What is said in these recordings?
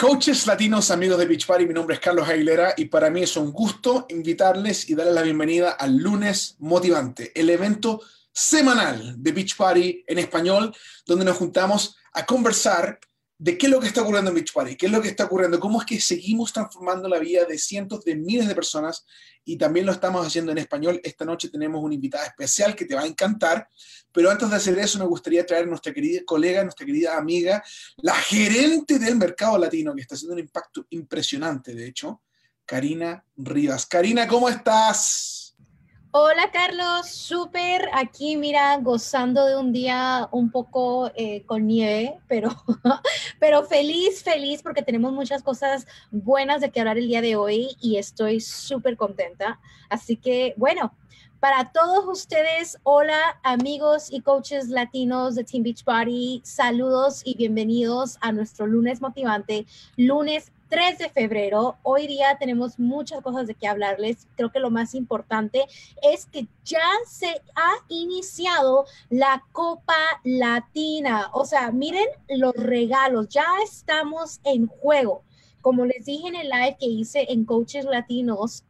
Coaches latinos, amigos de Beach Party, mi nombre es Carlos Aguilera y para mí es un gusto invitarles y darles la bienvenida al lunes motivante, el evento semanal de Beach Party en español, donde nos juntamos a conversar de qué es lo que está ocurriendo en Beach Party, qué es lo que está ocurriendo, cómo es que seguimos transformando la vida de cientos de miles de personas y también lo estamos haciendo en español. Esta noche tenemos una invitada especial que te va a encantar, pero antes de hacer eso me gustaría traer a nuestra querida colega, nuestra querida amiga, la gerente del mercado latino, que está haciendo un impacto impresionante, de hecho, Karina Rivas. Karina, ¿cómo estás? Hola Carlos, súper aquí, mira, gozando de un día un poco eh, con nieve, pero, pero feliz, feliz porque tenemos muchas cosas buenas de que hablar el día de hoy y estoy súper contenta. Así que, bueno, para todos ustedes, hola amigos y coaches latinos de Team Beach Party, saludos y bienvenidos a nuestro lunes motivante, lunes 3 de febrero. Hoy día tenemos muchas cosas de qué hablarles. Creo que lo más importante es que ya se ha iniciado la Copa Latina. O sea, miren los regalos, ya estamos en juego. Como les dije en el live que hice en Coaches Latinos,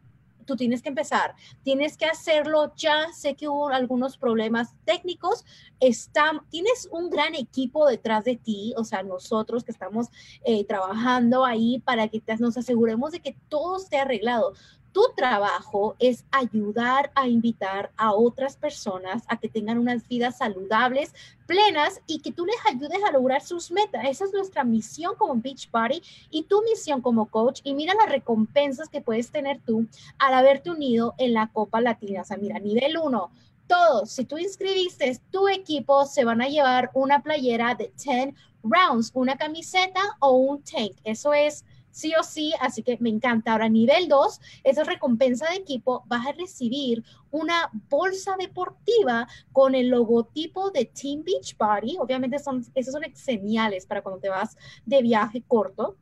tú tienes que empezar, tienes que hacerlo ya. Sé que hubo algunos problemas técnicos, Está, tienes un gran equipo detrás de ti, o sea, nosotros que estamos eh, trabajando ahí para que nos aseguremos de que todo esté arreglado. Tu trabajo es ayudar a invitar a otras personas a que tengan unas vidas saludables, plenas y que tú les ayudes a lograr sus metas. Esa es nuestra misión como Beach Party y tu misión como coach. Y mira las recompensas que puedes tener tú al haberte unido en la Copa Latina. O sea, mira, nivel 1, todos, si tú inscribiste tu equipo, se van a llevar una playera de 10 rounds, una camiseta o un tank. Eso es sí o sí, así que me encanta. Ahora, nivel 2, esa recompensa de equipo, vas a recibir una bolsa deportiva con el logotipo de Team Beach Party. Obviamente, son, esos son geniales para cuando te vas de viaje corto.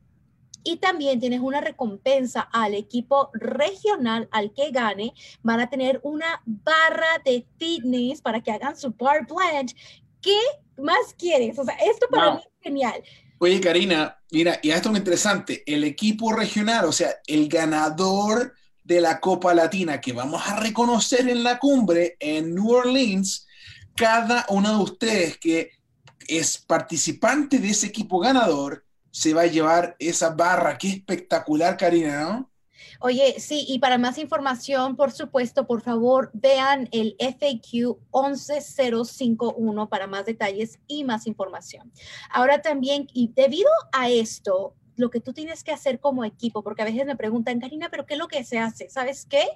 Y también tienes una recompensa al equipo regional al que gane. Van a tener una barra de fitness para que hagan su bar blend. ¿Qué más quieres? O sea, esto para mí es genial. Oye, Karina, mira, y esto es muy interesante. El equipo regional, o sea, el ganador de la Copa Latina que vamos a reconocer en la cumbre en New Orleans, cada uno de ustedes que es participante de ese equipo ganador se va a llevar esa barra. Qué espectacular, Karina, ¿no? Oye, sí, y para más información, por supuesto, por favor, vean el FAQ 11051 para más detalles y más información. Ahora también, y debido a esto, lo que tú tienes que hacer como equipo, porque a veces me preguntan, Karina, pero ¿qué es lo que se hace? ¿Sabes qué?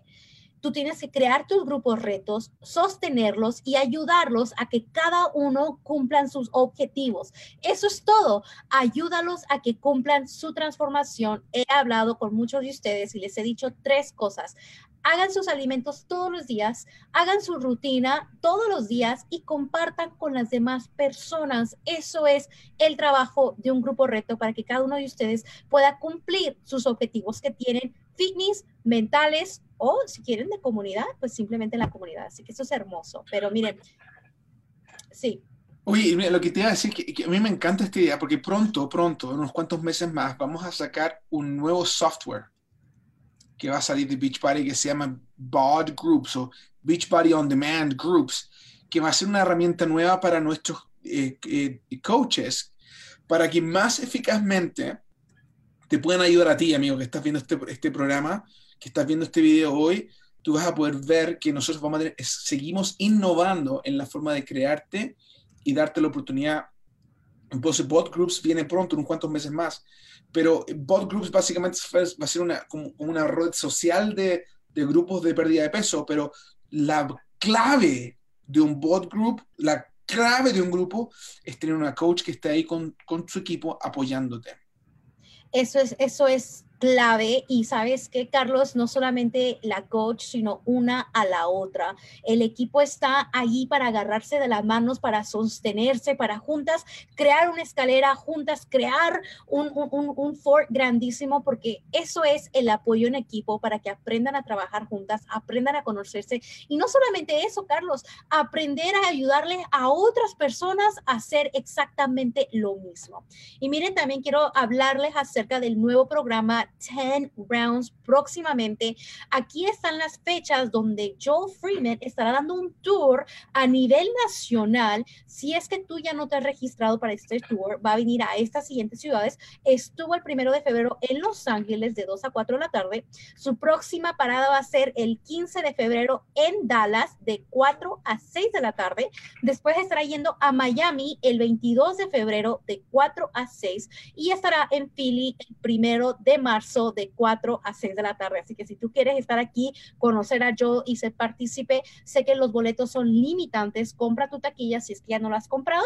Tú tienes que crear tus grupos retos, sostenerlos y ayudarlos a que cada uno cumplan sus objetivos. Eso es todo. Ayúdalos a que cumplan su transformación. He hablado con muchos de ustedes y les he dicho tres cosas. Hagan sus alimentos todos los días, hagan su rutina todos los días y compartan con las demás personas. Eso es el trabajo de un grupo reto para que cada uno de ustedes pueda cumplir sus objetivos que tienen fitness, mentales o si quieren de comunidad, pues simplemente la comunidad. Así que eso es hermoso. Pero miren, sí. Oye, lo que te iba a decir, que, que, a mí me encanta esta idea, porque pronto, pronto, en unos cuantos meses más, vamos a sacar un nuevo software que va a salir de Beachbody que se llama BOD Groups o Beachbody On Demand Groups, que va a ser una herramienta nueva para nuestros eh, eh, coaches, para que más eficazmente te puedan ayudar a ti, amigo, que estás viendo este, este programa, que estás viendo este video hoy, tú vas a poder ver que nosotros vamos seguimos innovando en la forma de crearte y darte la oportunidad. Entonces, Bot Groups viene pronto, unos cuantos meses más, pero Bot Groups básicamente va a ser una, como una red social de, de grupos de pérdida de peso, pero la clave de un Bot Group, la clave de un grupo es tener una coach que esté ahí con, con su equipo apoyándote. Eso es, eso es clave y sabes que Carlos no solamente la coach sino una a la otra. El equipo está allí para agarrarse de las manos para sostenerse para juntas crear una escalera juntas crear un, un, un fort grandísimo porque eso es el apoyo en equipo para que aprendan a trabajar juntas aprendan a conocerse. Y no solamente eso Carlos aprender a ayudarle a otras personas a hacer exactamente lo mismo. Y miren también quiero hablarles acerca del nuevo programa 10 rounds próximamente. Aquí están las fechas donde Joel Freeman estará dando un tour a nivel nacional. Si es que tú ya no te has registrado para este tour, va a venir a estas siguientes ciudades. Estuvo el primero de febrero en Los Ángeles de 2 a 4 de la tarde. Su próxima parada va a ser el 15 de febrero en Dallas de 4 a 6 de la tarde. Después estará yendo a Miami el 22 de febrero de 4 a 6 y estará en Philly el primero de marzo de 4 a 6 de la tarde. Así que si tú quieres estar aquí, conocer a Joe y ser partícipe, sé que los boletos son limitantes. Compra tu taquilla si es que ya no la has comprado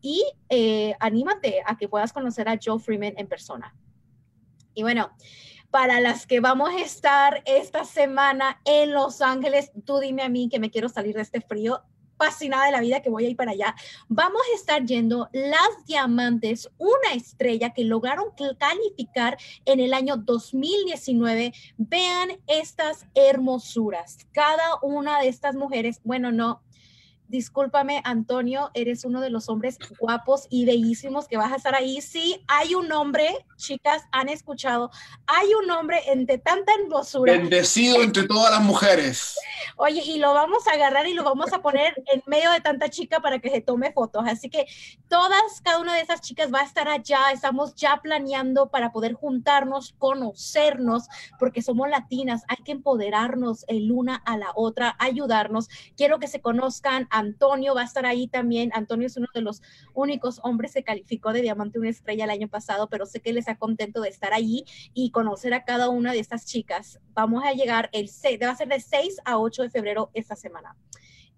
y eh, anímate a que puedas conocer a Joe Freeman en persona. Y bueno, para las que vamos a estar esta semana en Los Ángeles, tú dime a mí que me quiero salir de este frío fascinada de la vida que voy a ir para allá. Vamos a estar yendo las diamantes, una estrella que lograron calificar en el año 2019. Vean estas hermosuras. Cada una de estas mujeres, bueno, no, discúlpame, Antonio, eres uno de los hombres guapos y bellísimos que vas a estar ahí. Sí, hay un hombre, chicas, han escuchado, hay un hombre entre tanta hermosura. Bendecido entre todas las mujeres. Oye, y lo vamos a agarrar y lo vamos a poner en medio de tanta chica para que se tome fotos. Así que todas, cada una de esas chicas va a estar allá. Estamos ya planeando para poder juntarnos, conocernos, porque somos latinas. Hay que empoderarnos el una a la otra, ayudarnos. Quiero que se conozcan Antonio va a estar ahí también. Antonio es uno de los únicos hombres que calificó de diamante una estrella el año pasado, pero sé que él está contento de estar allí y conocer a cada una de estas chicas. Vamos a llegar el 6, va a ser de 6 a 8 de febrero esta semana.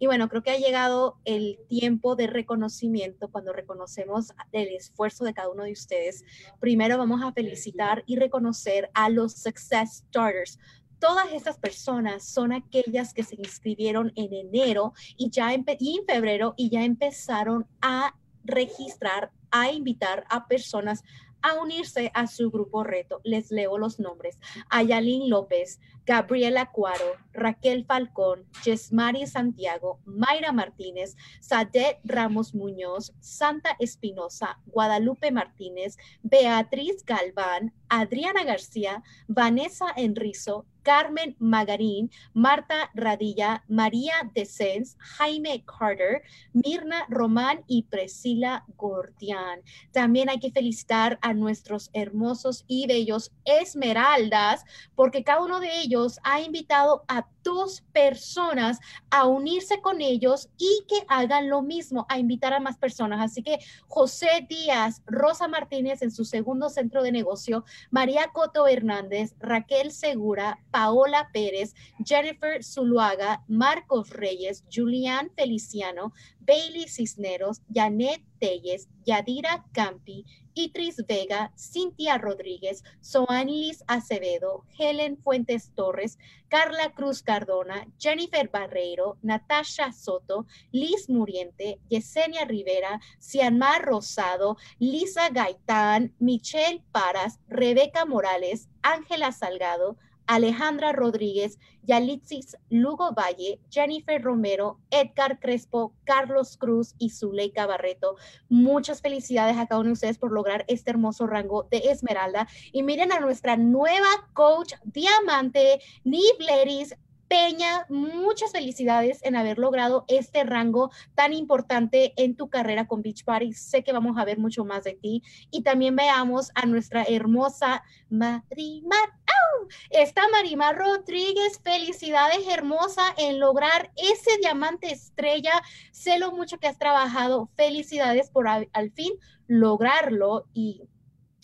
Y bueno, creo que ha llegado el tiempo de reconocimiento cuando reconocemos el esfuerzo de cada uno de ustedes. Primero vamos a felicitar y reconocer a los Success Starters, todas estas personas son aquellas que se inscribieron en enero y ya en, febrero y ya empezaron a registrar, a invitar a personas a unirse a su grupo reto. Les leo los nombres. Ayalín López, Gabriela Cuaro, Raquel Falcón, Yesmari Santiago, Mayra Martínez, Sadet Ramos Muñoz, Santa Espinosa, Guadalupe Martínez, Beatriz Galván, Adriana García, Vanessa Enrizo, Carmen Magarín, Marta Radilla, María Descens, Jaime Carter, Mirna Román y Priscila Gordián. También hay que felicitar a nuestros hermosos y bellos esmeraldas, porque cada uno de ellos ha invitado a dos personas a unirse con ellos y que hagan lo mismo, a invitar a más personas. Así que José Díaz, Rosa Martínez en su segundo centro de negocio, María Coto Hernández, Raquel Segura, Paola Pérez, Jennifer Zuluaga, Marcos Reyes, Julián Feliciano, Bailey Cisneros, Janet Telles, Yadira Campi, Itris Vega, Cintia Rodríguez, Soanilis Acevedo, Helen Fuentes Torres, Carla Cruz Cardona, Jennifer Barreiro, Natasha Soto, Liz Muriente, Yesenia Rivera, Cianmar Rosado, Lisa Gaitán, Michelle Paras, Rebeca Morales, Ángela Salgado, Alejandra Rodríguez, Yalitzis Lugo Valle, Jennifer Romero, Edgar Crespo, Carlos Cruz y Zuleika Barreto. Muchas felicidades a cada uno de ustedes por lograr este hermoso rango de Esmeralda. Y miren a nuestra nueva coach diamante, Nibleris Peña, muchas felicidades en haber logrado este rango tan importante en tu carrera con Beach Party. Sé que vamos a ver mucho más de ti. Y también veamos a nuestra hermosa Marimar. Está Marimar Rodríguez. Felicidades, hermosa, en lograr ese diamante estrella. Sé lo mucho que has trabajado. Felicidades por al fin lograrlo y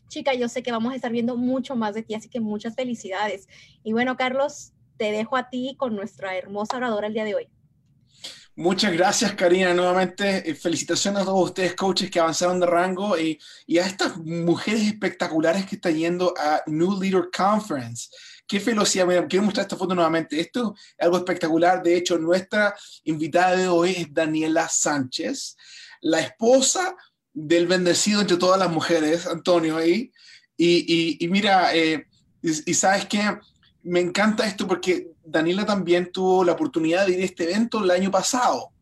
chica, yo sé que vamos a estar viendo mucho más de ti, así que muchas felicidades. Y bueno, Carlos, te dejo a ti con nuestra hermosa oradora el día de hoy. Muchas gracias, Karina. Nuevamente, eh, felicitaciones a todos ustedes, coaches que avanzaron de rango y, a estas mujeres espectaculares que están yendo a New Leader Conference. Qué felicidad. quiero mostrar esta foto nuevamente. Esto es algo espectacular. De hecho, nuestra invitada de hoy es Daniela Sánchez, la esposa del bendecido entre todas las mujeres, Antonio. Y, y, mira, eh, y sabes que me encanta esto porque Daniela también tuvo la oportunidad de ir a este evento el año pasado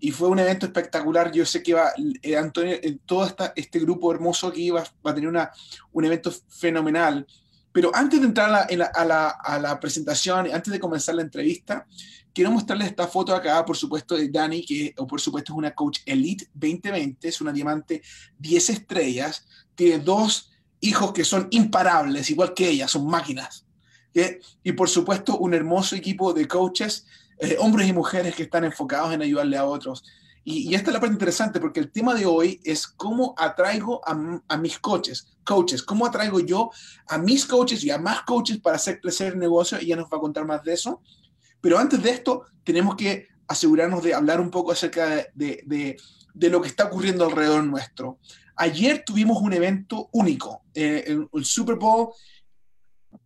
y fue un evento espectacular. Yo sé que va, eh, Antonio, eh, todo este grupo hermoso iba va a tener un evento fenomenal. Pero antes de entrar a la, presentación, antes de comenzar la entrevista, quiero mostrarles esta foto acá, por supuesto, de Dani, que por supuesto es una coach Elite 2020, es una diamante 10 estrellas, tiene dos hijos que son imparables, igual que ella, son máquinas y por supuesto un hermoso equipo de coaches, eh, hombres y mujeres que están enfocados en ayudarle a otros. Y, esta es la parte interesante porque el tema de hoy es cómo atraigo a, mis coaches, coaches, cómo atraigo yo a mis coaches y a más coaches para hacer crecer el negocio y ella nos va a contar más de eso. Pero antes de esto, tenemos que asegurarnos de hablar un poco acerca de, de, lo que está ocurriendo alrededor nuestro. Ayer tuvimos un evento único, eh, el Super Bowl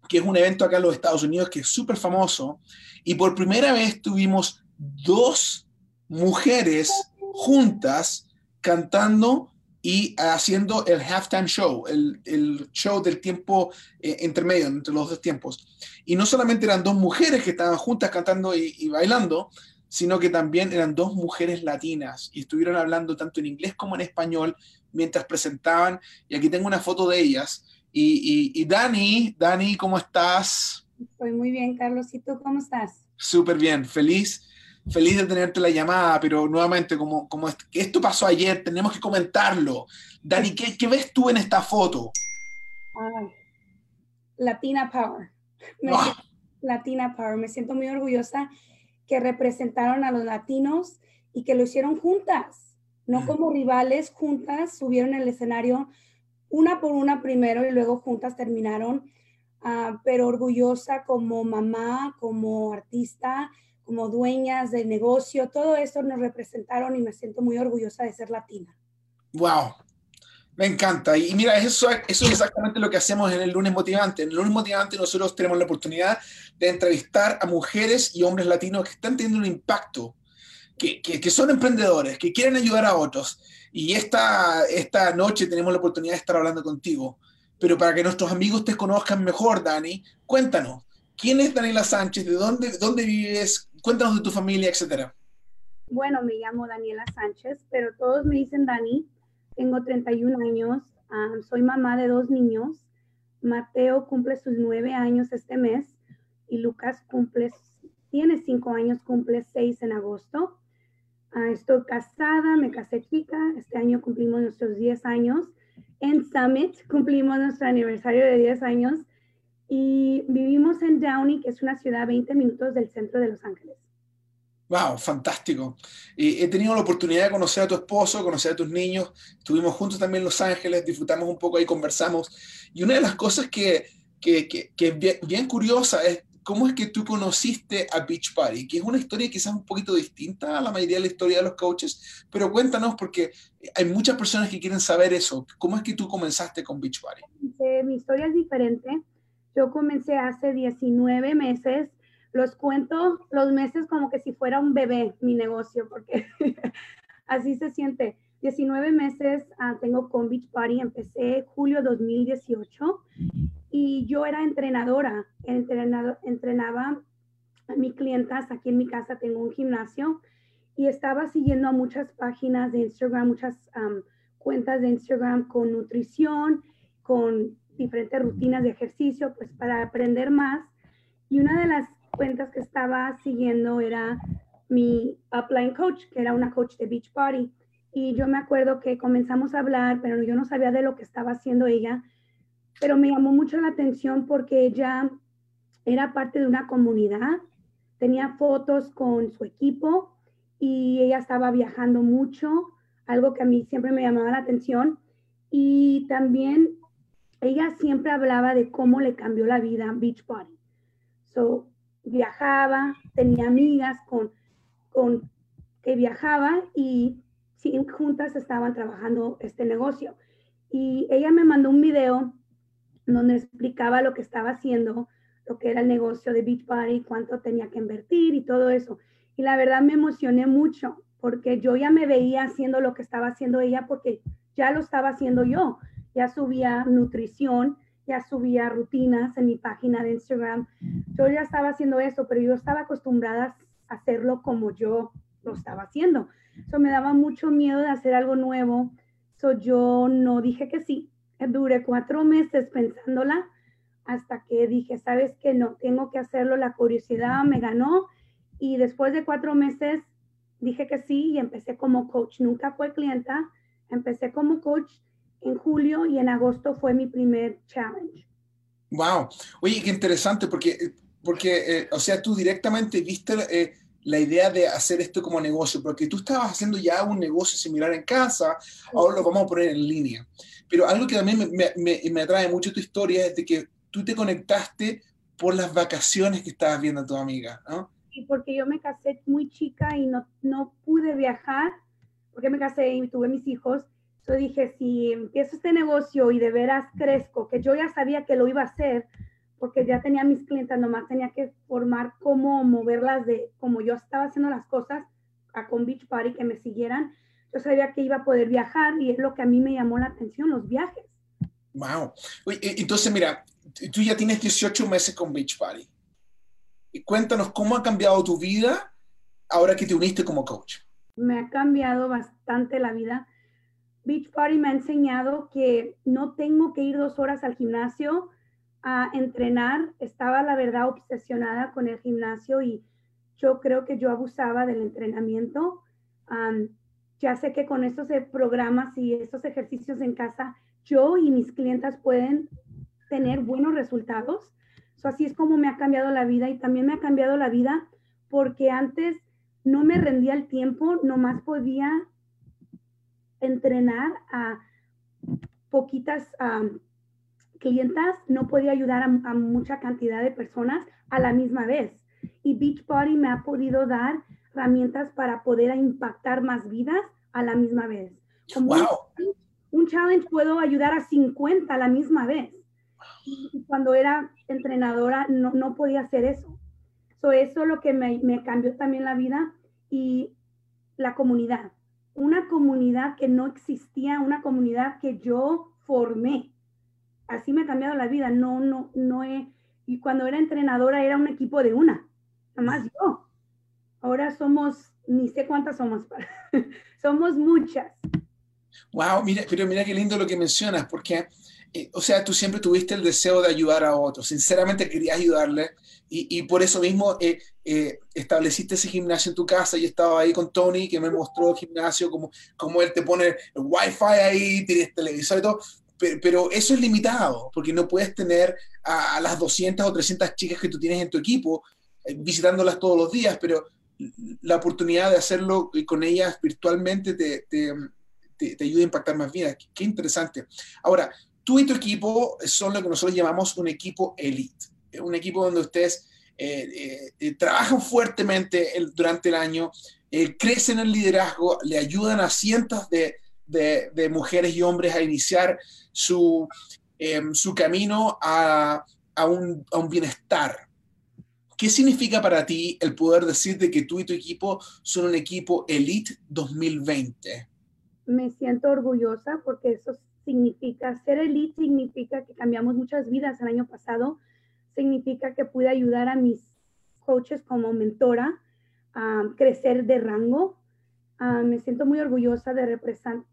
que es un evento acá en los Estados Unidos que es súper famoso, y por primera vez tuvimos dos mujeres juntas cantando y haciendo el halftime show, el, el show del tiempo eh, intermedio, entre los dos tiempos. Y no solamente eran dos mujeres que estaban juntas cantando y, y bailando, sino que también eran dos mujeres latinas y estuvieron hablando tanto en inglés como en español mientras presentaban. Y aquí tengo una foto de ellas. Y, Dani, Dani, ¿cómo estás? Estoy muy bien, Carlos. ¿Y tú cómo estás? Súper bien, feliz, feliz de tenerte la llamada, pero nuevamente, como, como esto pasó ayer, tenemos que comentarlo. Dani, ¿qué, ves tú en esta foto? Latina Power. Ah. Latina Power. Me siento muy orgullosa que representaron a los latinos y que lo hicieron juntas, no mm. como rivales, juntas, subieron el escenario una por una primero y luego juntas terminaron, ah, pero orgullosa como mamá, como artista, como dueñas de negocio, todo esto nos representaron y me siento muy orgullosa de ser latina. Wow, me encanta. Y mira, eso, eso es exactamente lo que hacemos en el lunes motivante. En el lunes motivante nosotros tenemos la oportunidad de entrevistar a mujeres y hombres latinos que están teniendo un impacto, que, que son emprendedores, que quieren ayudar a otros y esta, esta noche tenemos la oportunidad de estar hablando contigo. Pero para que nuestros amigos te conozcan mejor, Dani, cuéntanos, ¿quién es Daniela Sánchez? ¿De dónde, dónde vives? Cuéntanos de tu familia, etcétera. Bueno, me llamo Daniela Sánchez, pero todos me dicen Dani. Tengo 31 años, soy mamá de dos niños. Mateo cumple sus nueve años este mes y Lucas cumple, tiene cinco años, cumple seis en agosto. Ah, estoy casada, me casé chica, este año cumplimos nuestros 10 años. En Summit cumplimos nuestro aniversario de 10 años y vivimos en Downey, que es una ciudad a 20 minutos del centro de Los Ángeles. Wow, fantástico. He tenido la oportunidad de conocer a tu esposo, conocer a tus niños. Estuvimos juntos también en Los Ángeles, disfrutamos un poco ahí, conversamos. Y una de las cosas que, que, que, que bien, bien curiosa es ¿cómo es que tú conociste a Beach Party? Que es una historia quizás un poquito distinta a la mayoría de la historia de los coaches, pero cuéntanos porque hay muchas personas que quieren saber eso. ¿Cómo es que tú comenzaste con Beach Party? mi historia es diferente. Yo comencé hace 19 meses. Los cuento los meses como que si fuera un bebé mi negocio, porque así se siente. 19 meses ah, tengo con Beach Party, empecé julio 2018 y yo era entrenadora, entrenado, entrenaba a mis clientas, aquí en mi casa tengo un gimnasio y estaba siguiendo a muchas páginas de Instagram, muchas cuentas de Instagram con nutrición, con diferentes rutinas de ejercicio, pues para aprender más. Y una de las cuentas que estaba siguiendo era mi upline coach, que era una coach de Beach Body. Y yo me acuerdo que comenzamos a hablar, pero yo no sabía de lo que estaba haciendo ella pero me llamó mucho la atención porque ella era parte de una comunidad, tenía fotos con su equipo y ella estaba viajando mucho, algo que a mí siempre me llamaba la atención. Y también ella siempre hablaba de cómo le cambió la vida a Beachbody. So, viajaba, tenía amigas con, con que viajaba y juntas estaban trabajando este negocio. Y ella me mandó un video donde explicaba lo que estaba haciendo, lo que era el negocio de Beach Party, cuánto tenía que invertir y todo eso. Y la verdad me emocioné mucho porque yo ya me veía haciendo lo que estaba haciendo ella porque ya lo estaba haciendo yo. Ya subía nutrición, ya subía rutinas en mi página de Instagram. Yo ya estaba haciendo eso, pero yo estaba acostumbrada a hacerlo como yo lo estaba haciendo. Eso me daba mucho miedo de hacer algo nuevo. So yo no dije que sí. Duré cuatro meses pensándola hasta que dije, sabes que no, tengo que hacerlo. La curiosidad me ganó y después de cuatro meses dije que sí y empecé como coach. Nunca fue clienta. Empecé como coach en julio y en agosto fue mi primer challenge. Wow. Oye, qué interesante porque, porque eh, o sea, tú directamente viste eh, la idea de hacer esto como negocio, porque tú estabas haciendo ya un negocio similar en casa, ahora lo vamos a poner en línea. Pero algo que también me, me, me atrae mucho tu historia es de que tú te conectaste por las vacaciones que estabas viendo a tu amiga, ¿no? Sí, porque yo me casé muy chica y no, no pude viajar, porque me casé y tuve mis hijos. Yo dije, si empiezo este negocio y de veras crezco, que yo ya sabía que lo iba a hacer, porque ya tenía mis clientes, nomás tenía que formar cómo moverlas de como yo estaba haciendo las cosas a con Beach Party, que me siguieran. Yo sabía que iba a poder viajar y es lo que a mí me llamó la atención, los viajes. Wow. Entonces, mira, tú ya tienes 18 meses con Beach Party. Y cuéntanos cómo ha cambiado tu vida ahora que te uniste como coach. Me ha cambiado bastante la vida. Beach Party me ha enseñado que no tengo que ir dos horas al gimnasio a entrenar, estaba la verdad obsesionada con el gimnasio y yo creo que yo abusaba del entrenamiento. ya sé que con estos programas y estos ejercicios en casa, yo y mis clientas pueden tener buenos resultados. así es como me ha cambiado la vida y también me ha cambiado la vida porque antes no me rendía el tiempo, nomás podía entrenar a poquitas clientas, no podía ayudar a, mucha cantidad de personas a la misma vez. Y Beachbody me ha podido dar herramientas para poder impactar más vidas a la misma vez. Como un, challenge puedo ayudar a 50 a la misma vez. Y cuando era entrenadora no, no podía hacer eso. So, eso es lo que me, me cambió también la vida y la comunidad. Una comunidad que no existía, una comunidad que yo formé así me ha cambiado la vida. No, no, no he. Y cuando era entrenadora era un equipo de una, nada más yo. Ahora somos, ni sé cuántas somos, somos muchas. Wow, mira, pero mira qué lindo lo que mencionas, porque, eh, o sea, tú siempre tuviste el deseo de ayudar a otros, sinceramente querías ayudarle y, y por eso mismo eh, eh, estableciste ese gimnasio en tu casa y estaba ahí con Tony que me mostró el gimnasio, como, como él te pone el wifi ahí, tienes televisor y todo, pero, eso es limitado, porque no puedes tener a, las 200 o 300 chicas que tú tienes en tu equipo eh, visitándolas todos los días, pero la oportunidad de hacerlo con ellas virtualmente te, te, ayuda a impactar más vidas. Qué, interesante. Ahora, tú y tu equipo son lo que nosotros llamamos un equipo elite, un equipo donde ustedes eh, eh, trabajan fuertemente durante el año, crecen en el liderazgo, le ayudan a cientos de, de, mujeres y hombres a iniciar su, em, su camino a, a, un, a, un, bienestar. ¿Qué significa para ti el poder decir de que tú y tu equipo son un equipo Elite 2020? Me siento orgullosa porque eso significa, ser Elite significa que cambiamos muchas vidas el año pasado, significa que pude ayudar a mis coaches como mentora a crecer de rango, Ah, me siento muy orgullosa de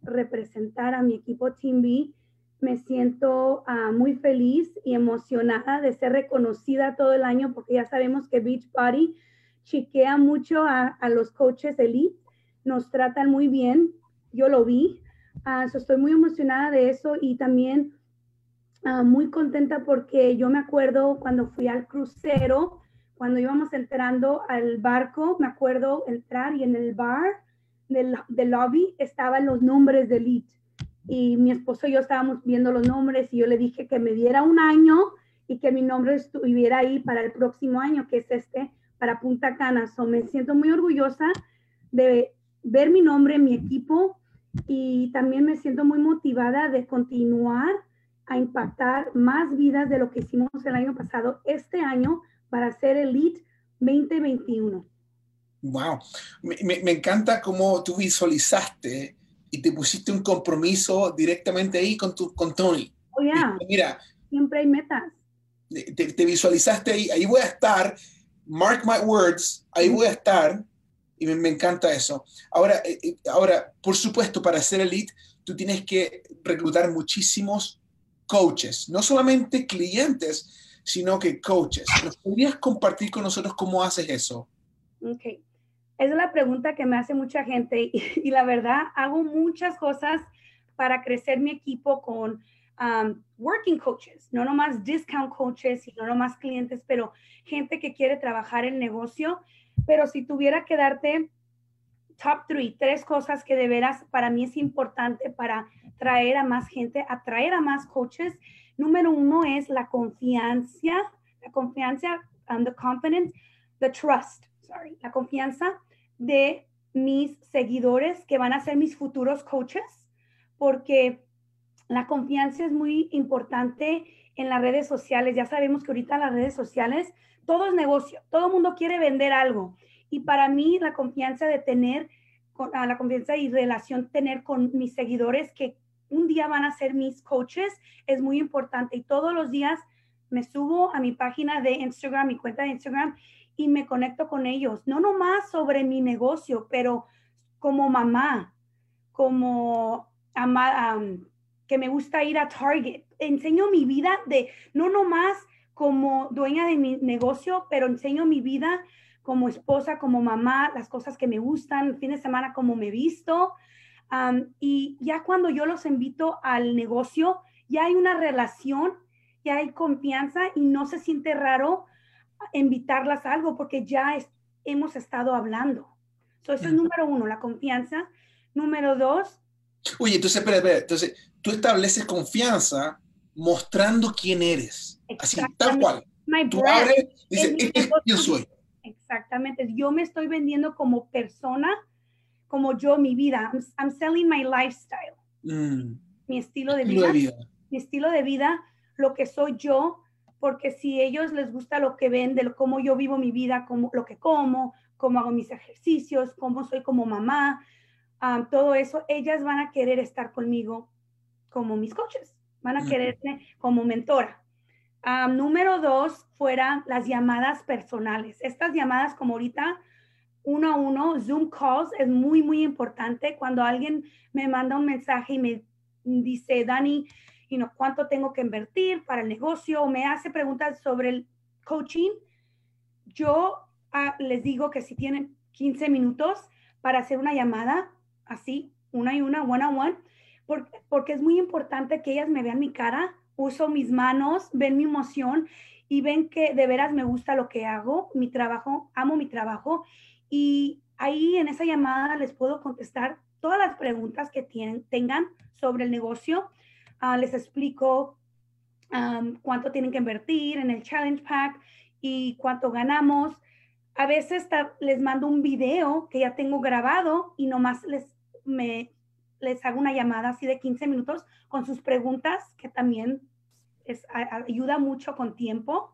representar a mi equipo Team B. Me siento ah, muy feliz y emocionada de ser reconocida todo el año porque ya sabemos que Beachbody chiquea mucho a, los coaches elite, nos tratan muy bien, yo lo vi, uh, estoy muy emocionada de eso y también muy contenta porque yo me acuerdo cuando fui al crucero, cuando íbamos entrando al barco, me acuerdo entrar y en el bar del, del lobby estaban los nombres de Elite. Y mi esposo y yo estábamos viendo los nombres y yo le dije que me diera un año y que mi nombre estuviera ahí para el próximo año, que es este, para Punta Cana. So, me siento muy orgullosa de ver mi nombre, mi equipo y también me siento muy motivada de continuar a impactar más vidas de lo que hicimos el año pasado, este año, para ser Elite 2021. Wow, me, me, encanta cómo tú visualizaste y te pusiste un compromiso directamente ahí con, tu, con Tony. Oh, Mira, siempre hay metas. Te, te, visualizaste ahí, ahí voy a estar, mark my words, ahí voy a estar, y me, me encanta eso. Ahora, eh, eh, ahora, por supuesto, para ser elite, tú tienes que reclutar muchísimos coaches, no solamente clientes, sino que coaches. ¿Nos podrías compartir con nosotros cómo haces eso? Ok. Es la pregunta que me hace mucha gente y, la verdad hago muchas cosas para crecer mi equipo con um, working coaches, no nomás discount coaches y no nomás clientes, pero gente que quiere trabajar el negocio. Pero si tuviera que darte top three, tres cosas que de veras para mí es importante para traer a más gente, atraer a más coaches. Número uno es la confianza, la confianza, and the confidence, the trust, sorry, la confianza de mis seguidores que van a ser mis futuros coaches, porque la confianza es muy importante en las redes sociales. Ya sabemos que ahorita las redes sociales todo es negocio, todo el mundo quiere vender algo. Y para mí la confianza de tener, ah, la confianza y relación tener con mis seguidores que un día van a ser mis coaches es muy importante. Y todos los días me subo a mi página de Instagram, mi cuenta de Instagram, y me conecto con ellos, no nomás sobre mi negocio, pero como mamá, como que me gusta ir a Target. Enseño mi vida de, no nomás como dueña de mi negocio, pero enseño mi vida como esposa, como mamá, las cosas que me gustan, fin de semana como me visto. y ya cuando yo los invito al negocio, ya hay una relación, ya hay confianza y no se siente raro invitarlas a algo porque ya hemos estado hablando. eso es número uno, la confianza. Número dos. Oye, entonces, espera, espera. Entonces, tú estableces confianza mostrando quién eres. Así, tal cual. tú abres, dices, este es quién soy. Exactamente. Yo me estoy vendiendo como persona, como yo, mi vida. I'm, selling my lifestyle. Mm. Mi estilo de vida. Mi estilo de vida, lo que soy yo, porque si ellos les gusta lo que ven, de cómo yo vivo mi vida, cómo, lo que como, cómo hago mis ejercicios, cómo soy como mamá, todo eso, ellas van a querer estar conmigo como mis coaches, van a quererme como mentora. número dos, fueran las llamadas personales. Estas llamadas como ahorita, uno a uno, Zoom calls, es muy, muy importante. Cuando alguien me manda un mensaje y me dice, Dani, y no cuánto tengo que invertir para el negocio, o me hace preguntas sobre el coaching, yo ah, les digo que si tienen 15 minutos para hacer una llamada, así, una y una, one on one, porque, porque es muy importante que ellas me vean mi cara, uso mis manos, ven mi emoción y ven que de veras me gusta lo que hago, mi trabajo, amo mi trabajo. Y ahí en esa llamada les puedo contestar todas las preguntas que tienen, tengan sobre el negocio Ah, les explico cuánto tienen que invertir en el Challenge Pack y cuánto ganamos. A veces les mando un video que ya tengo grabado y nomás les, me, les hago una llamada así de 15 minutos con sus preguntas, que también es, ayuda mucho con tiempo.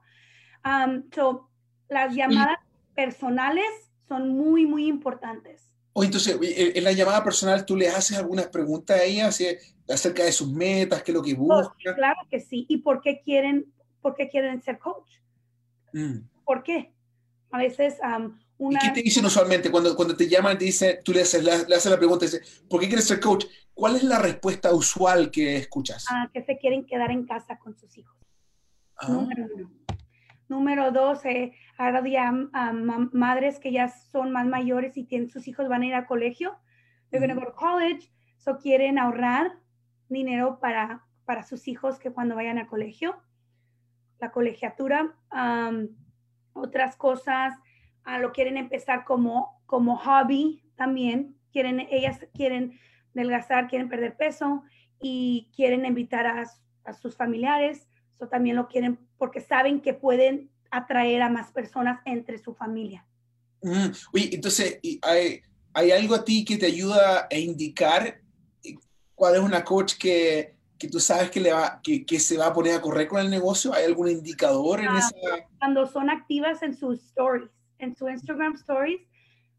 las llamadas personales son muy, muy importantes. O entonces, en la llamada personal, ¿tú le haces algunas preguntas a ella acerca de sus metas, qué es lo que buscan? claro que sí. ¿Y por qué quieren, por qué quieren ser coach? Mm. ¿Por qué? A veces una... ¿Y qué te dicen usualmente cuando, cuando te llaman, te dice, tú le haces, le, haces la pregunta, dice, ¿por qué quieres ser coach? ¿Cuál es la respuesta usual que escuchas? Ah, que se quieren quedar en casa con sus hijos. Ah. Número uno. Número dos, eh, ahora día madres que ya son más mayores y tienen sus hijos van a ir al colegio. They're going to go to college. So quieren ahorrar dinero para, para sus hijos que cuando vayan al colegio. La colegiatura. otras cosas, uh, lo quieren empezar como, como hobby también. Quieren, ellas quieren adelgazar, quieren perder peso y quieren invitar a, a sus familiares eso también lo quieren porque saben que pueden atraer a más personas entre su familia. Mm, oye, entonces, hay, ¿hay algo a ti que te ayuda a indicar eh, cuál es una coach que, que tú sabes que, le va, que, que, se va a poner a correr con el negocio? ¿Hay algún indicador en ah, esa? Cuando son activas en sus stories, en su Instagram stories,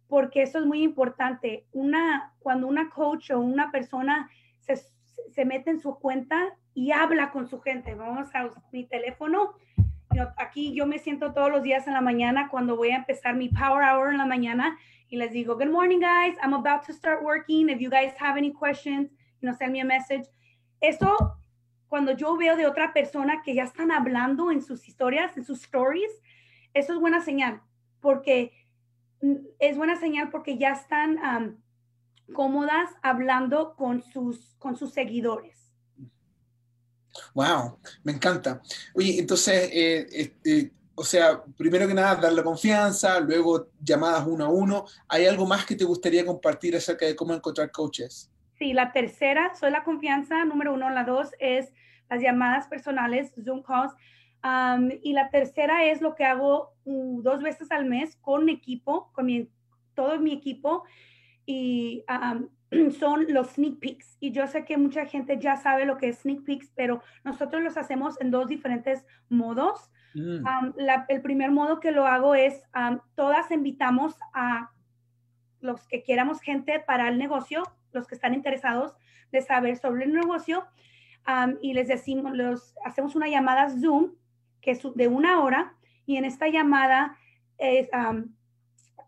porque eso es muy importante. Una, cuando una coach o una persona se, se mete en su cuenta y habla con su gente, vamos a mi teléfono. Aquí yo me siento todos los días en la mañana cuando voy a empezar mi power hour en la mañana y les digo, good morning guys, I'm about to start working. If you guys have any questions, you know, send me a message. Eso, cuando yo veo de otra persona que ya están hablando en sus historias, en sus stories, eso es buena señal, porque es buena señal porque ya están cómodas hablando con sus, con sus seguidores. Wow, me encanta. Oye, entonces, eh, este, o sea, primero que nada, darle confianza, luego llamadas uno a uno. ¿Hay algo más que te gustaría compartir acerca de cómo encontrar coaches? Sí, la tercera, soy la confianza, número uno. La dos es las llamadas personales, Zoom calls. y la tercera es lo que hago uh, dos veces al mes con equipo, con mi, todo mi equipo. Y son los sneak peeks. Y yo sé que mucha gente ya sabe lo que es sneak peeks, pero nosotros los hacemos en dos diferentes modos. Mm. el primer modo que lo hago es, todas invitamos a los que quieramos gente para el negocio, los que están interesados de saber sobre el negocio, y les decimos, los, hacemos una llamada Zoom, que es de una hora, y en esta llamada es,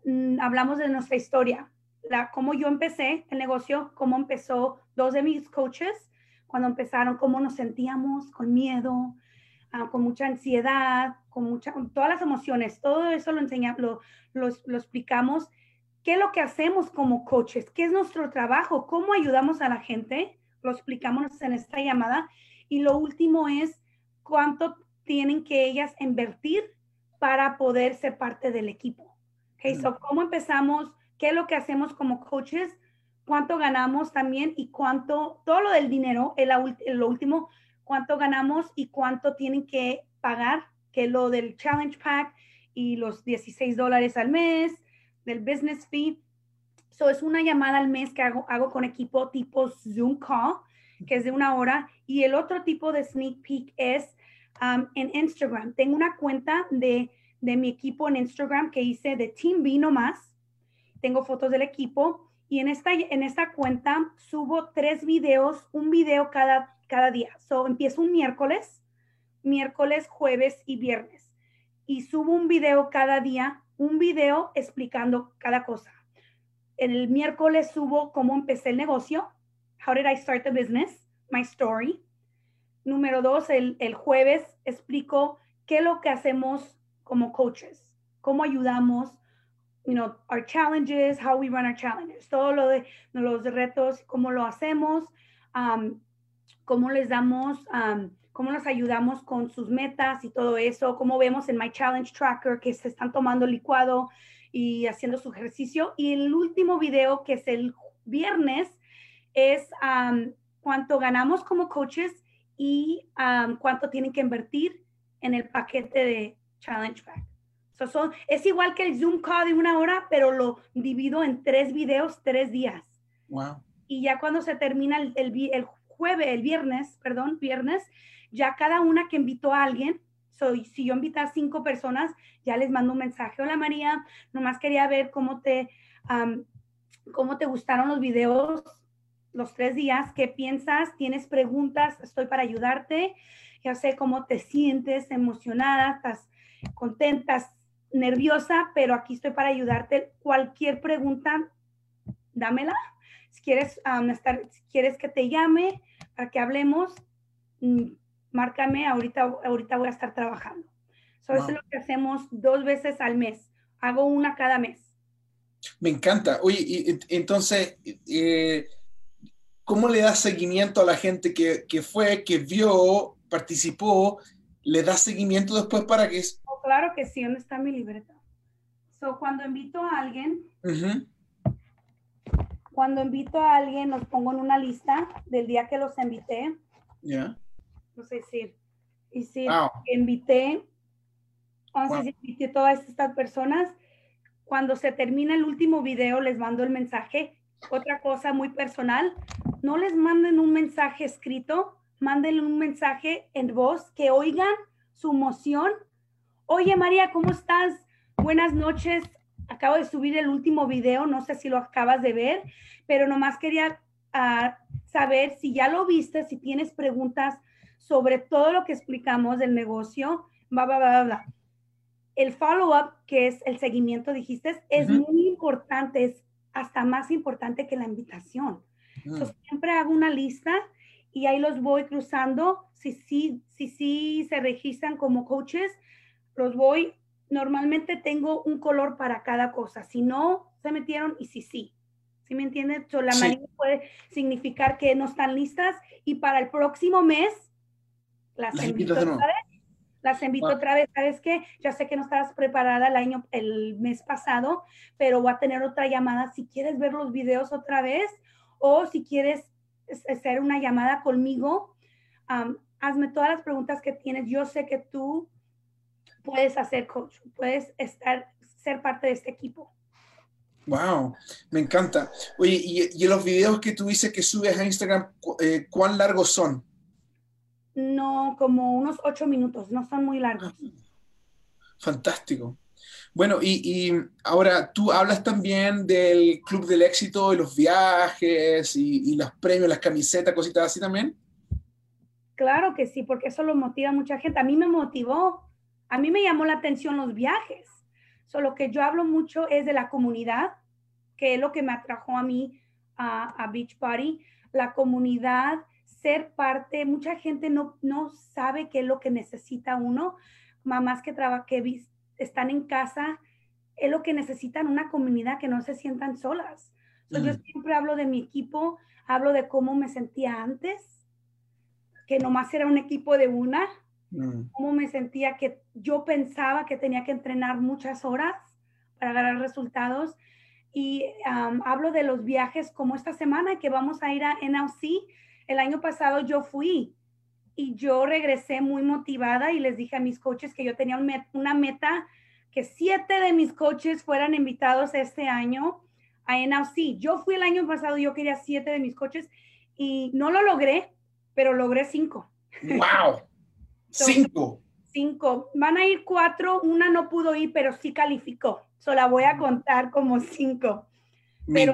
mm, hablamos de nuestra historia, la, cómo yo empecé el negocio, cómo empezó dos de mis coaches, cuando empezaron, cómo nos sentíamos con miedo, ah, con mucha ansiedad, con, mucha, todas las emociones, todo eso lo enseñamos, lo, lo, lo explicamos. ¿Qué es lo que hacemos como coaches? ¿Qué es nuestro trabajo? ¿Cómo ayudamos a la gente? Lo explicamos en esta llamada. Y lo último es cuánto tienen que ellas invertir para poder ser parte del equipo. Okay, so, ¿cómo empezamos? Qué es lo que hacemos como coaches, cuánto ganamos también y cuánto, todo lo del dinero, el, lo último, cuánto ganamos y cuánto tienen que pagar, que lo del challenge pack y los 16 dólares al mes, del business fee. So es una llamada al mes que hago, hago con equipo tipo Zoom call, que es de una hora. Y el otro tipo de sneak peek es um, en Instagram. Tengo una cuenta de, de mi equipo en Instagram que hice de Team B más tengo fotos del equipo y en esta, en esta cuenta subo tres videos, un video cada, cada día. So, empiezo un miércoles, miércoles, jueves y viernes. Y subo un video cada día, un video explicando cada cosa. El miércoles subo cómo empecé el negocio, how did I start the business, my story. Número dos, el, el jueves explico qué es lo que hacemos como coaches, cómo ayudamos, you know, our challenges, how we run our challenges, todo lo de los retos, cómo lo hacemos, um, cómo les damos, um, cómo nos ayudamos con sus metas y todo eso, cómo vemos en My Challenge Tracker que se están tomando licuado y haciendo su ejercicio. Y el último video, que es el viernes, es um, cuánto ganamos como coaches y cuánto tienen que invertir en el paquete de Challenge Pack es igual que el Zoom call de una hora, pero lo divido en tres videos, tres días. Wow. Y ya cuando se termina el, el, jueves, el viernes, perdón, viernes, ya cada una que invitó a alguien, soy, si yo invito a cinco personas, ya les mando un mensaje. Hola María, nomás quería ver cómo te, cómo te gustaron los videos los tres días, qué piensas, tienes preguntas, estoy para ayudarte, ya sé cómo te sientes emocionada, estás contenta, nerviosa, pero aquí estoy para ayudarte. Cualquier pregunta, dámela. Si quieres, um, estar, si quieres que te llame para que hablemos, mm, márcame, ahorita, ahorita voy a estar trabajando. Eso es lo que hacemos dos veces al mes. Hago una cada mes. Me encanta. Oye, y, entonces, eh, ¿cómo le das seguimiento a la gente que, que, fue, que vio, participó? ¿Le das seguimiento después para que claro que sí, ¿dónde está mi libreta? So, cuando invito a alguien, cuando invito a alguien, los pongo en una lista del día que los invité. Ya. No sé decir. Y si invité, entonces invité a todas estas personas, cuando se termina el último video, les mando el mensaje. Otra cosa muy personal, no les manden un mensaje escrito, mándenle un mensaje en voz, que oigan su emoción. Oye, María, ¿cómo estás? Buenas noches. Acabo de subir el último video, no sé si lo acabas de ver, pero nomás quería ah, saber si ya lo viste, si tienes preguntas sobre todo lo que explicamos del negocio, bla, bla, bla, bla. El follow-up, que es el seguimiento, dijiste, es muy importante, es hasta más importante que la invitación. Mm. siempre hago una lista y ahí los voy cruzando. Si sí si, si, se registran como coaches, los voy. Normalmente tengo un color para cada cosa. Si no se metieron y si sí. ¿Sí me entienden? la sí. puede significar que no están listas y para el próximo mes las, invito, otra vez. Las invito otra vez. ¿Sabes qué? Ya sé que no estabas preparada el año, el mes pasado, pero voy a tener otra llamada. Si quieres ver los videos otra vez o si quieres hacer una llamada conmigo, hazme todas las preguntas que tienes. Yo sé que tú puedes hacer coach, puedes estar, ser parte de este equipo. Wow, me encanta. Oye, y, los videos que tú dices que subes a Instagram, eh, ¿cuán largos son? No, como unos ocho minutos, no son muy largos. Fantástico. Bueno, y, ahora tú hablas también del Club del Éxito, de los viajes y, los premios, las camisetas, cositas así también. Claro que sí, porque eso lo motiva a mucha gente. A mí me motivó, a mí me llamó la atención los viajes. Solo que yo hablo mucho es de la comunidad, que es lo que me atrajo a mí a, a Beach Party, la comunidad ser parte, mucha gente no, no sabe qué es lo que necesita uno, mamás que, trabajan, que están en casa, es lo que necesitan una comunidad que no se sientan solas. Yo mm. siempre hablo de mi equipo, hablo de cómo me sentía antes, que nomás era un equipo de una, mm. cómo me sentía que yo pensaba que tenía que entrenar muchas horas para ganar resultados. Y hablo de los viajes como esta semana que vamos a ir a NLC el año pasado yo fui y yo regresé muy motivada y les dije a mis coaches que yo tenía una meta que siete de mis coaches fueran invitados este año a NLC. Yo fui el año pasado, yo quería siete de mis coaches y no lo logré, pero logré cinco. ¡Wow! Cinco. Cinco. Van a ir cuatro, una no pudo ir, pero sí calificó. So la voy a contar como cinco. pero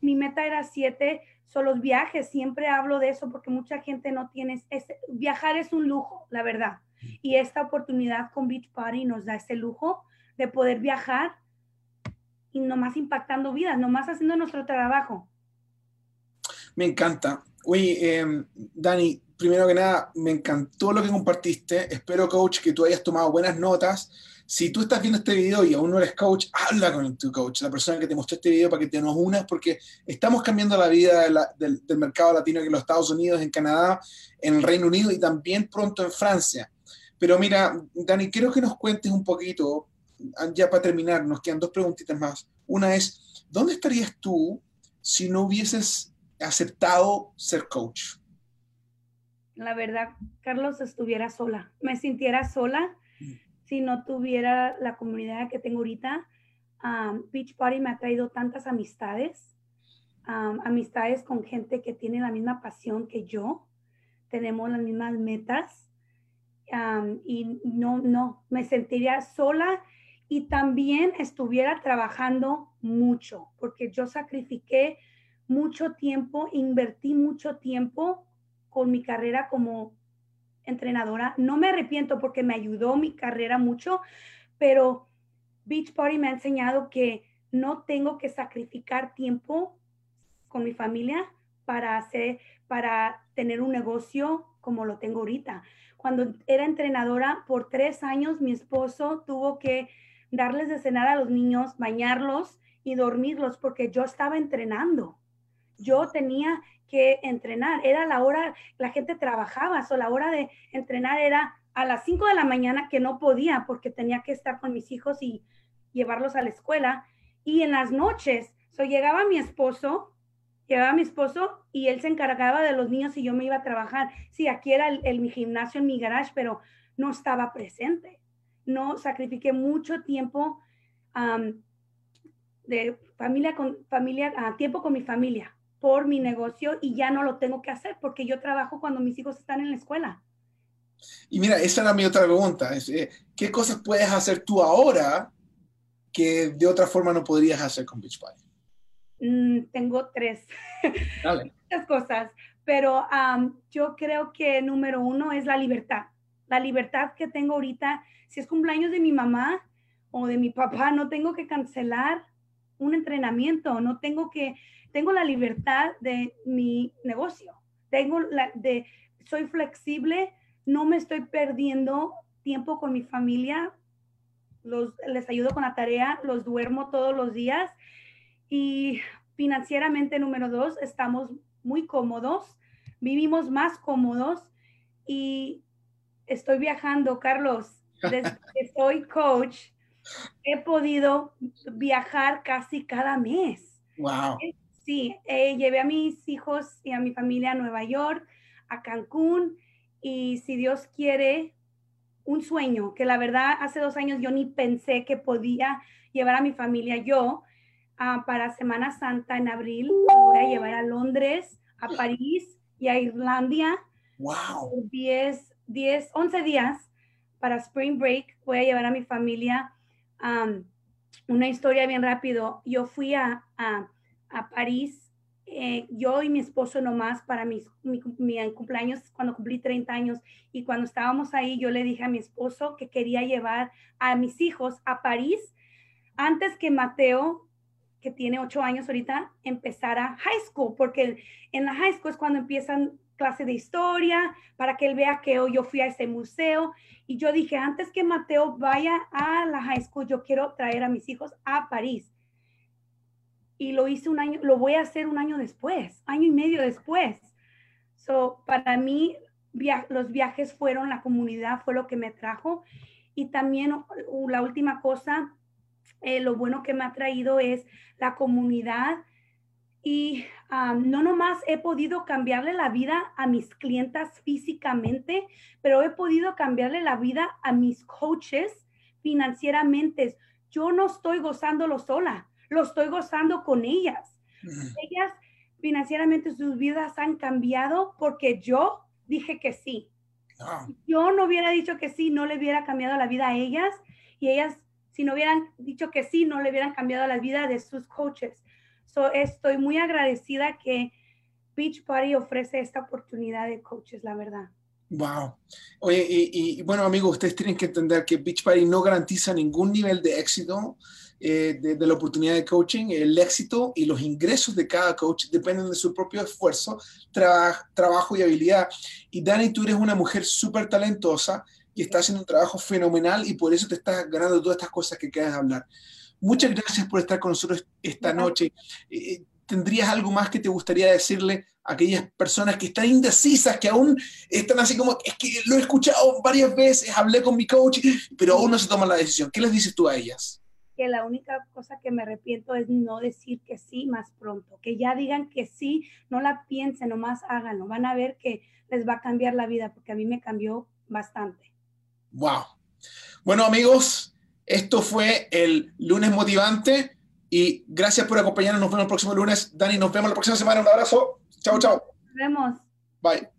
mi meta era siete son los viajes, siempre hablo de eso porque mucha gente no tiene, viajar es un lujo, la verdad. Y esta oportunidad con Beach Party nos da ese lujo de poder viajar y nomás impactando vidas, nomás haciendo nuestro trabajo. Me encanta. Oye, em, Dani, primero que nada, me encantó lo que compartiste. Espero, coach, que tú hayas tomado buenas notas si tú estás viendo este video y aún no eres coach, habla con tu coach, la persona que te mostró este video para que te nos unas, porque estamos cambiando la vida del, mercado latino en los Estados Unidos, en Canadá, en el Reino Unido y también pronto en Francia. Pero mira, Dani, quiero que nos cuentes un poquito, ya para terminar, nos quedan dos preguntitas más. Una es, ¿dónde estarías tú si no hubieses aceptado ser coach? La verdad, Carlos, estuviera sola, me sintiera sola si no tuviera la comunidad que tengo ahorita. Beach Party me ha traído tantas amistades, amistades con gente que tiene la misma pasión que yo, tenemos las mismas metas y no, no, me sentiría sola y también estuviera trabajando mucho, porque yo sacrifiqué mucho tiempo, invertí mucho tiempo con mi carrera como entrenadora. No me arrepiento porque me ayudó mi carrera mucho, pero Beach Party me ha enseñado que no tengo que sacrificar tiempo con mi familia para hacer, para tener un negocio como lo tengo ahorita. Cuando era entrenadora por tres años, mi esposo tuvo que darles de cenar a los niños, bañarlos y dormirlos porque yo estaba entrenando. Yo tenía que entrenar. Era la hora, la gente trabajaba, o la hora de entrenar era a las 5 de la mañana que no podía porque tenía que estar con mis hijos y llevarlos a la escuela. Y en las noches, so llegaba mi esposo, llegaba mi esposo y él se encargaba de los niños y yo me iba a trabajar. Sí, aquí era el, mi gimnasio en mi garage, pero no estaba presente. No sacrifiqué mucho tiempo de familia con familia, a tiempo con mi familia por mi negocio y ya no lo tengo que hacer porque yo trabajo cuando mis hijos están en la escuela. Y mira, esa era mi otra pregunta. Eh, ¿Qué cosas puedes hacer tú ahora que de otra forma no podrías hacer con Beachbody? Mm, tengo tres. Dale. Muchas cosas, pero yo creo que número uno es la libertad. La libertad que tengo ahorita, si es cumpleaños de mi mamá o de mi papá, no tengo que cancelar un entrenamiento, no tengo que, tengo la libertad de mi negocio, tengo la de, soy flexible, no me estoy perdiendo tiempo con mi familia, los, les ayudo con la tarea, los duermo todos los días y financieramente, número dos, estamos muy cómodos, vivimos más cómodos y estoy viajando, Carlos, desde que soy coach, he podido viajar casi cada mes. Wow. Sí, eh, llevé a mis hijos y a mi familia a Nueva York, a Cancún, y si Dios quiere, un sueño, que la verdad hace dos años yo ni pensé que podía llevar a mi familia yo ah, para Semana Santa en abril. Voy a llevar a Londres, a París y a Irlanda. Wow. 10, 10, 11 días para Spring Break. Voy a llevar a mi familia una historia bien rápido. Yo fui a, a, París, eh, yo y mi esposo nomás para mi, mi, cumpleaños, cuando cumplí 30 años. Y cuando estábamos ahí, yo le dije a mi esposo que quería llevar a mis hijos a París antes que Mateo, que tiene 8 años ahorita, empezara high school, porque en la high school es cuando empiezan clase de historia, para que él vea que yo fui a ese museo. Y yo dije, antes que Mateo vaya a la high school, yo quiero traer a mis hijos a París. Y lo hice un año, lo voy a hacer un año después, año y medio después. So, para mí, los viajes fueron, la comunidad fue lo que me trajo. Y también la última cosa, eh, lo bueno que me ha traído es la comunidad y no nomás he podido cambiarle la vida a mis clientas físicamente, pero he podido cambiarle la vida a mis coaches financieramente. Yo no estoy gozándolo sola, lo estoy gozando con ellas. Ellas financieramente sus vidas han cambiado porque yo dije que sí. Ah. Yo no hubiera dicho que sí, no le hubiera cambiado la vida a ellas y ellas, si no hubieran dicho que sí, no le hubieran cambiado la vida de sus coaches estoy muy agradecida que Beach Party ofrece esta oportunidad de coaches, la verdad. Wow. Oye, y, bueno, amigos, ustedes tienen que entender que Beach Party no garantiza ningún nivel de éxito eh, de, la oportunidad de coaching. El éxito y los ingresos de cada coach dependen de su propio esfuerzo, trabajo y habilidad. Y Dani, tú eres una mujer súper talentosa y está haciendo un trabajo fenomenal y por eso te estás ganando todas estas cosas que quieres hablar. Muchas gracias por estar con nosotros esta noche. Eh, ¿Tendrías algo más que te gustaría decirle a aquellas personas que están indecisas, que aún están así como, es que lo he escuchado varias veces, hablé con mi coach, pero aún no se toma la decisión? ¿Qué les dices tú a ellas? Que la única cosa que me arrepiento es no decir que sí más pronto, que ya digan que sí, no la piensen, nomás háganlo, van a ver que les va a cambiar la vida, porque a mí me cambió bastante. Wow. Bueno, amigos, esto fue el lunes motivante y gracias por acompañarnos. Nos vemos el próximo lunes. Dani, nos vemos la próxima semana. Un abrazo. Chao, chao. Nos vemos. Bye.